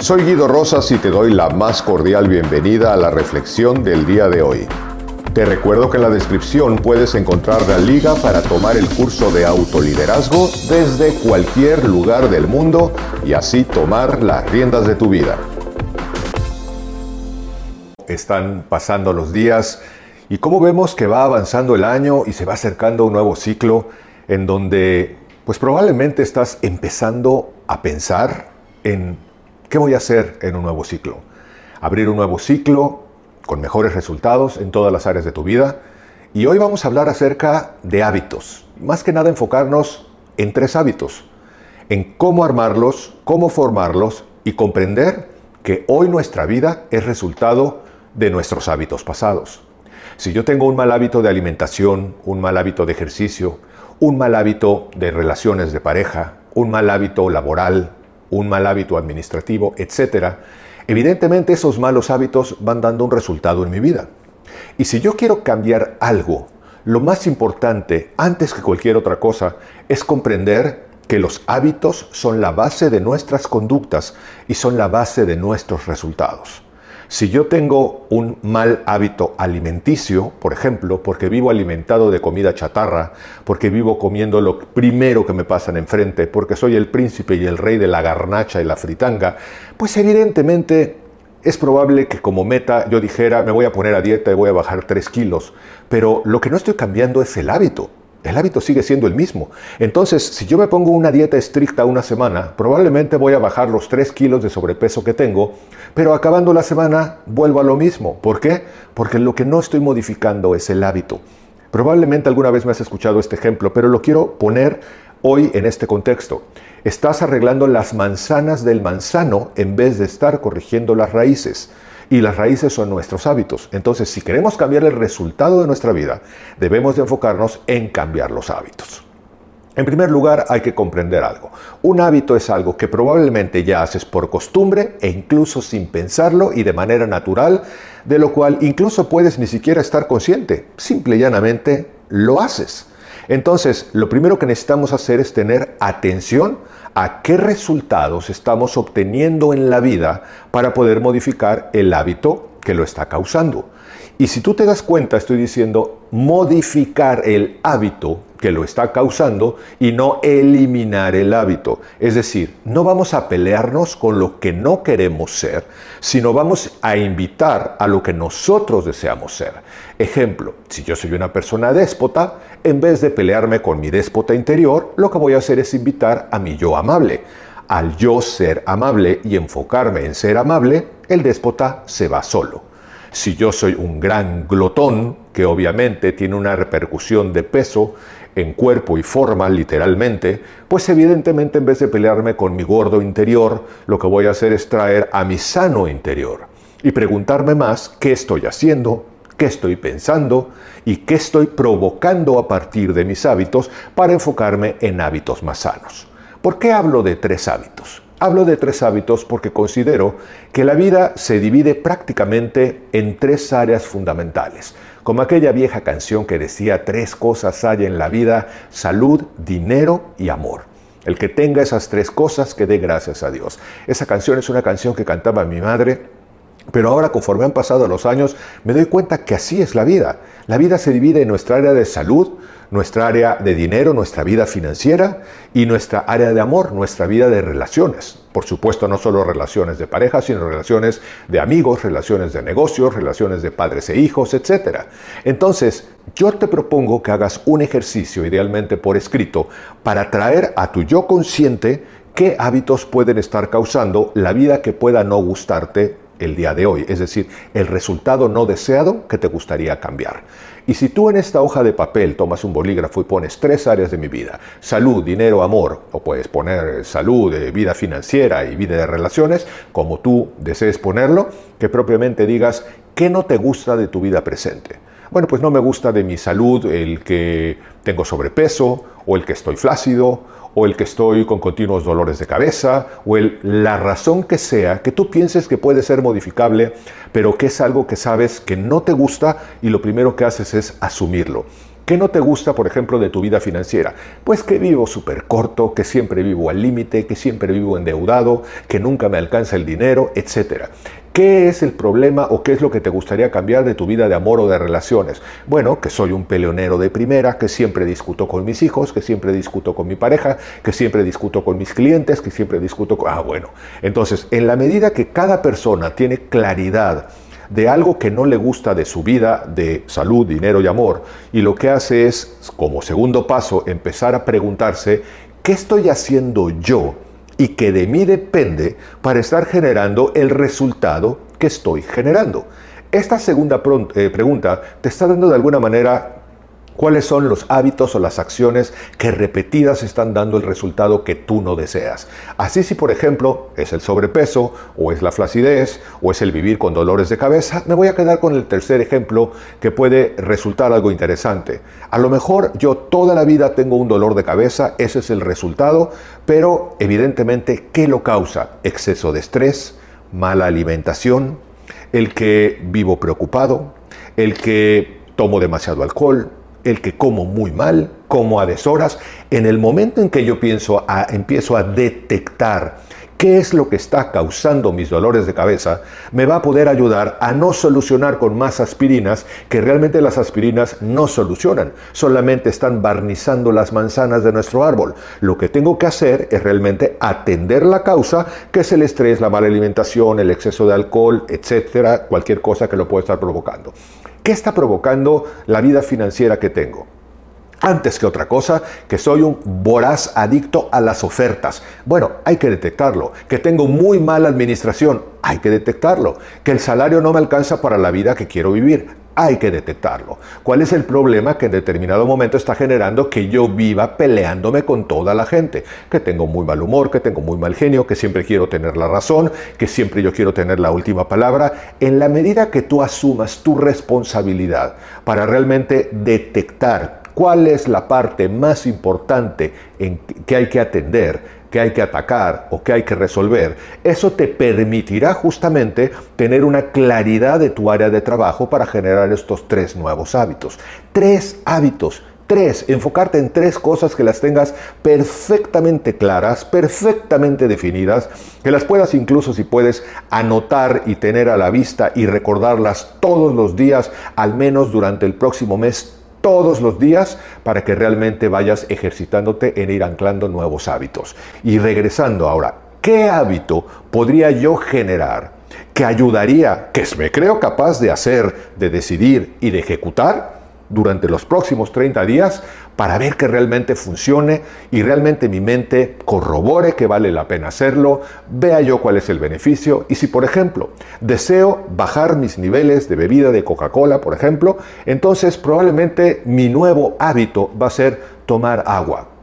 Soy Guido Rosas y te doy la más cordial bienvenida a la reflexión del día de hoy. Te recuerdo que en la descripción puedes encontrar la liga para tomar el curso de autoliderazgo desde cualquier lugar del mundo y así tomar las riendas de tu vida. Están pasando los días y como vemos que va avanzando el año y se va acercando un nuevo ciclo en donde pues probablemente estás empezando a pensar en ¿Qué voy a hacer en un nuevo ciclo? Abrir un nuevo ciclo con mejores resultados en todas las áreas de tu vida. Y hoy vamos a hablar acerca de hábitos. Más que nada enfocarnos en tres hábitos. En cómo armarlos, cómo formarlos y comprender que hoy nuestra vida es resultado de nuestros hábitos pasados. Si yo tengo un mal hábito de alimentación, un mal hábito de ejercicio, un mal hábito de relaciones de pareja, un mal hábito laboral, un mal hábito administrativo, etc., evidentemente esos malos hábitos van dando un resultado en mi vida. Y si yo quiero cambiar algo, lo más importante, antes que cualquier otra cosa, es comprender que los hábitos son la base de nuestras conductas y son la base de nuestros resultados. Si yo tengo un mal hábito alimenticio, por ejemplo, porque vivo alimentado de comida chatarra, porque vivo comiendo lo primero que me pasan enfrente, porque soy el príncipe y el rey de la garnacha y la fritanga, pues evidentemente es probable que como meta yo dijera, me voy a poner a dieta y voy a bajar 3 kilos, pero lo que no estoy cambiando es el hábito. El hábito sigue siendo el mismo. Entonces, si yo me pongo una dieta estricta una semana, probablemente voy a bajar los 3 kilos de sobrepeso que tengo, pero acabando la semana vuelvo a lo mismo. ¿Por qué? Porque lo que no estoy modificando es el hábito. Probablemente alguna vez me has escuchado este ejemplo, pero lo quiero poner hoy en este contexto. Estás arreglando las manzanas del manzano en vez de estar corrigiendo las raíces y las raíces son nuestros hábitos. Entonces, si queremos cambiar el resultado de nuestra vida, debemos de enfocarnos en cambiar los hábitos. En primer lugar, hay que comprender algo. Un hábito es algo que probablemente ya haces por costumbre e incluso sin pensarlo y de manera natural, de lo cual incluso puedes ni siquiera estar consciente. Simple y llanamente lo haces. Entonces, lo primero que necesitamos hacer es tener atención a qué resultados estamos obteniendo en la vida para poder modificar el hábito que lo está causando. Y si tú te das cuenta, estoy diciendo modificar el hábito que lo está causando y no eliminar el hábito. Es decir, no vamos a pelearnos con lo que no queremos ser, sino vamos a invitar a lo que nosotros deseamos ser. Ejemplo, si yo soy una persona déspota, en vez de pelearme con mi déspota interior, lo que voy a hacer es invitar a mi yo amable. Al yo ser amable y enfocarme en ser amable, el déspota se va solo. Si yo soy un gran glotón, que obviamente tiene una repercusión de peso en cuerpo y forma, literalmente, pues evidentemente en vez de pelearme con mi gordo interior, lo que voy a hacer es traer a mi sano interior y preguntarme más qué estoy haciendo, qué estoy pensando y qué estoy provocando a partir de mis hábitos para enfocarme en hábitos más sanos. ¿Por qué hablo de tres hábitos? Hablo de tres hábitos porque considero que la vida se divide prácticamente en tres áreas fundamentales, como aquella vieja canción que decía tres cosas hay en la vida, salud, dinero y amor. El que tenga esas tres cosas que dé gracias a Dios. Esa canción es una canción que cantaba mi madre pero ahora, conforme han pasado los años, me doy cuenta que así es la vida. La vida se divide en nuestra área de salud, nuestra área de dinero, nuestra vida financiera y nuestra área de amor, nuestra vida de relaciones. Por supuesto, no solo relaciones de pareja, sino relaciones de amigos, relaciones de negocios, relaciones de padres e hijos, etc. Entonces, yo te propongo que hagas un ejercicio, idealmente por escrito, para traer a tu yo consciente qué hábitos pueden estar causando la vida que pueda no gustarte el día de hoy, es decir, el resultado no deseado que te gustaría cambiar. Y si tú en esta hoja de papel tomas un bolígrafo y pones tres áreas de mi vida, salud, dinero, amor, o puedes poner salud, eh, vida financiera y vida de relaciones, como tú desees ponerlo, que propiamente digas qué no te gusta de tu vida presente. Bueno, pues no me gusta de mi salud el que tengo sobrepeso o el que estoy flácido o el que estoy con continuos dolores de cabeza, o la razón que sea, que tú pienses que puede ser modificable, pero que es algo que sabes que no te gusta y lo primero que haces es asumirlo. ¿Qué no te gusta, por ejemplo, de tu vida financiera? Pues que vivo súper corto, que siempre vivo al límite, que siempre vivo endeudado, que nunca me alcanza el dinero, etc. ¿Qué es el problema o qué es lo que te gustaría cambiar de tu vida de amor o de relaciones? Bueno, que soy un peleonero de primera, que siempre discuto con mis hijos, que siempre discuto con mi pareja, que siempre discuto con mis clientes, que siempre discuto con... Ah, bueno. Entonces, en la medida que cada persona tiene claridad, de algo que no le gusta de su vida de salud, dinero y amor. Y lo que hace es, como segundo paso, empezar a preguntarse, ¿qué estoy haciendo yo y que de mí depende para estar generando el resultado que estoy generando? Esta segunda eh, pregunta te está dando de alguna manera cuáles son los hábitos o las acciones que repetidas están dando el resultado que tú no deseas. Así si por ejemplo es el sobrepeso o es la flacidez o es el vivir con dolores de cabeza, me voy a quedar con el tercer ejemplo que puede resultar algo interesante. A lo mejor yo toda la vida tengo un dolor de cabeza, ese es el resultado, pero evidentemente ¿qué lo causa? Exceso de estrés, mala alimentación, el que vivo preocupado, el que tomo demasiado alcohol, el que como muy mal, como a deshoras, en el momento en que yo pienso a, empiezo a detectar qué es lo que está causando mis dolores de cabeza, me va a poder ayudar a no solucionar con más aspirinas, que realmente las aspirinas no solucionan, solamente están barnizando las manzanas de nuestro árbol. Lo que tengo que hacer es realmente atender la causa, que es el estrés, la mala alimentación, el exceso de alcohol, etcétera, cualquier cosa que lo pueda estar provocando. ¿Qué está provocando la vida financiera que tengo? Antes que otra cosa, que soy un voraz adicto a las ofertas. Bueno, hay que detectarlo. Que tengo muy mala administración. Hay que detectarlo. Que el salario no me alcanza para la vida que quiero vivir hay que detectarlo. ¿Cuál es el problema que en determinado momento está generando que yo viva peleándome con toda la gente? Que tengo muy mal humor, que tengo muy mal genio, que siempre quiero tener la razón, que siempre yo quiero tener la última palabra. En la medida que tú asumas tu responsabilidad para realmente detectar cuál es la parte más importante en que hay que atender, que hay que atacar o que hay que resolver, eso te permitirá justamente tener una claridad de tu área de trabajo para generar estos tres nuevos hábitos. Tres hábitos. Tres, enfocarte en tres cosas que las tengas perfectamente claras, perfectamente definidas, que las puedas incluso si puedes anotar y tener a la vista y recordarlas todos los días, al menos durante el próximo mes, todos los días para que realmente vayas ejercitándote en ir anclando nuevos hábitos. Y regresando ahora, ¿qué hábito podría yo generar que ayudaría, que me creo capaz de hacer, de decidir y de ejecutar? Durante los próximos 30 días para ver que realmente funcione y realmente mi mente corrobore que vale la pena hacerlo, vea yo cuál es el beneficio y si por ejemplo deseo bajar mis niveles de bebida de Coca-Cola, por ejemplo, entonces probablemente mi nuevo hábito va a ser tomar agua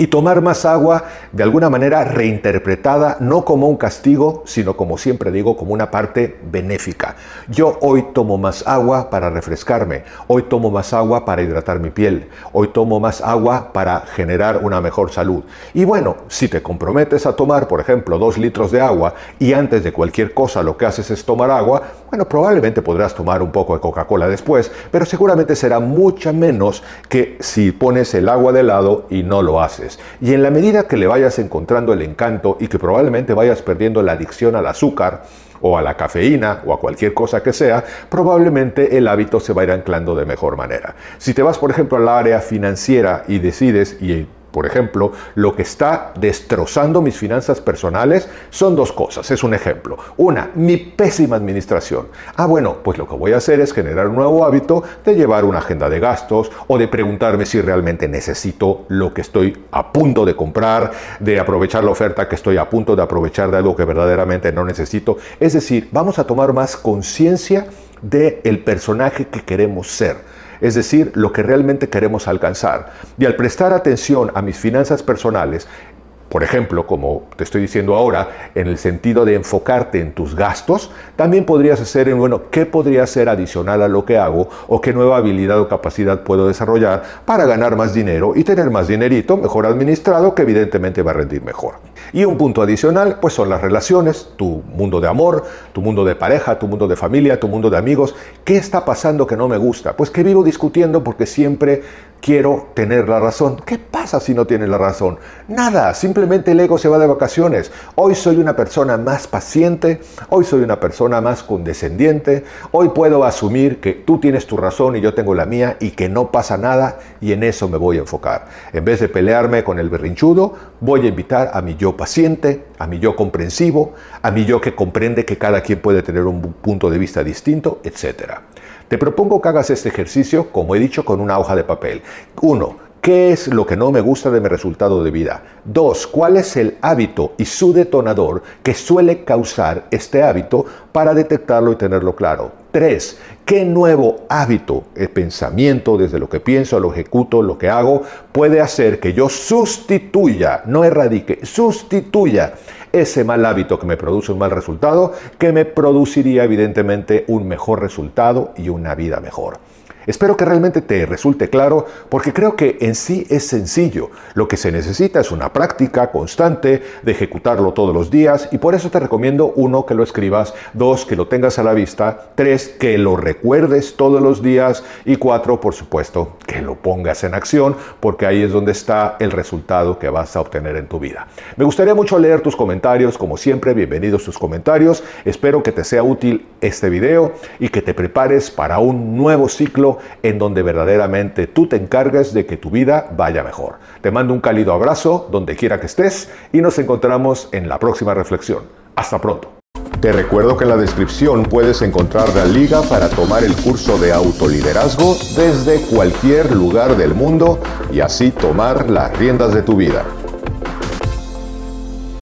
y tomar más agua de alguna manera reinterpretada, no como un castigo, sino como siempre digo, como una parte benéfica. Yo hoy tomo más agua para refrescarme, hoy tomo más agua para hidratar mi piel, hoy tomo más agua para generar una mejor salud. Y bueno, si te comprometes a tomar, por ejemplo, dos litros de agua y antes de cualquier cosa lo que haces es tomar agua, bueno, probablemente podrás tomar un poco de Coca-Cola después, pero seguramente será mucha menos que si pones el agua de lado y no lo haces. Y en la medida que le vayas encontrando el encanto y que probablemente vayas perdiendo la adicción al azúcar, o a la cafeína o a cualquier cosa que sea, probablemente el hábito se va a ir anclando de mejor manera. Si te vas, por ejemplo, al área financiera y decides, por ejemplo, lo que está destrozando mis finanzas personales son dos cosas. Es un ejemplo. Una, mi pésima administración. Ah, bueno, pues lo que voy a hacer es generar un nuevo hábito de llevar una agenda de gastos o de preguntarme si realmente necesito lo que estoy a punto de comprar, de aprovechar la oferta que estoy a punto de aprovechar de algo que verdaderamente no necesito. Es decir, vamos a tomar más conciencia del personaje que queremos ser es decir, lo que realmente queremos alcanzar. Y al prestar atención a mis finanzas personales, por ejemplo, como te estoy diciendo ahora, en el sentido de enfocarte en tus gastos, también podrías hacer en, bueno, ¿qué podría ser adicional a lo que hago o qué nueva habilidad o capacidad puedo desarrollar para ganar más dinero y tener más dinerito mejor administrado que evidentemente va a rendir mejor? Y un punto adicional, pues son las relaciones, tu mundo de amor, tu mundo de pareja, tu mundo de familia, tu mundo de amigos. ¿Qué está pasando que no me gusta? Pues que vivo discutiendo porque siempre quiero tener la razón. ¿Qué pasa si no tienes la razón? Nada, simplemente el ego se va de vacaciones. Hoy soy una persona más paciente, hoy soy una persona más condescendiente, hoy puedo asumir que tú tienes tu razón y yo tengo la mía y que no pasa nada y en eso me voy a enfocar. En vez de pelearme con el berrinchudo, voy a invitar a mi yo paciente, a mi yo comprensivo, a mi yo que comprende que cada quien puede tener un punto de vista distinto, etcétera. Te propongo que hagas este ejercicio, como he dicho, con una hoja de papel. Uno, ¿Qué es lo que no me gusta de mi resultado de vida? Dos, ¿cuál es el hábito y su detonador que suele causar este hábito para detectarlo y tenerlo claro? Tres, ¿qué nuevo hábito, el pensamiento, desde lo que pienso, lo ejecuto, lo que hago, puede hacer que yo sustituya, no erradique, sustituya ese mal hábito que me produce un mal resultado, que me produciría evidentemente un mejor resultado y una vida mejor? Espero que realmente te resulte claro porque creo que en sí es sencillo. Lo que se necesita es una práctica constante de ejecutarlo todos los días y por eso te recomiendo uno que lo escribas, dos que lo tengas a la vista, tres que lo recuerdes todos los días y cuatro por supuesto que lo pongas en acción porque ahí es donde está el resultado que vas a obtener en tu vida. Me gustaría mucho leer tus comentarios, como siempre, bienvenidos tus comentarios. Espero que te sea útil este video y que te prepares para un nuevo ciclo en donde verdaderamente tú te encargues de que tu vida vaya mejor. Te mando un cálido abrazo donde quiera que estés y nos encontramos en la próxima reflexión. Hasta pronto. Te recuerdo que en la descripción puedes encontrar la liga para tomar el curso de autoliderazgo desde cualquier lugar del mundo y así tomar las riendas de tu vida.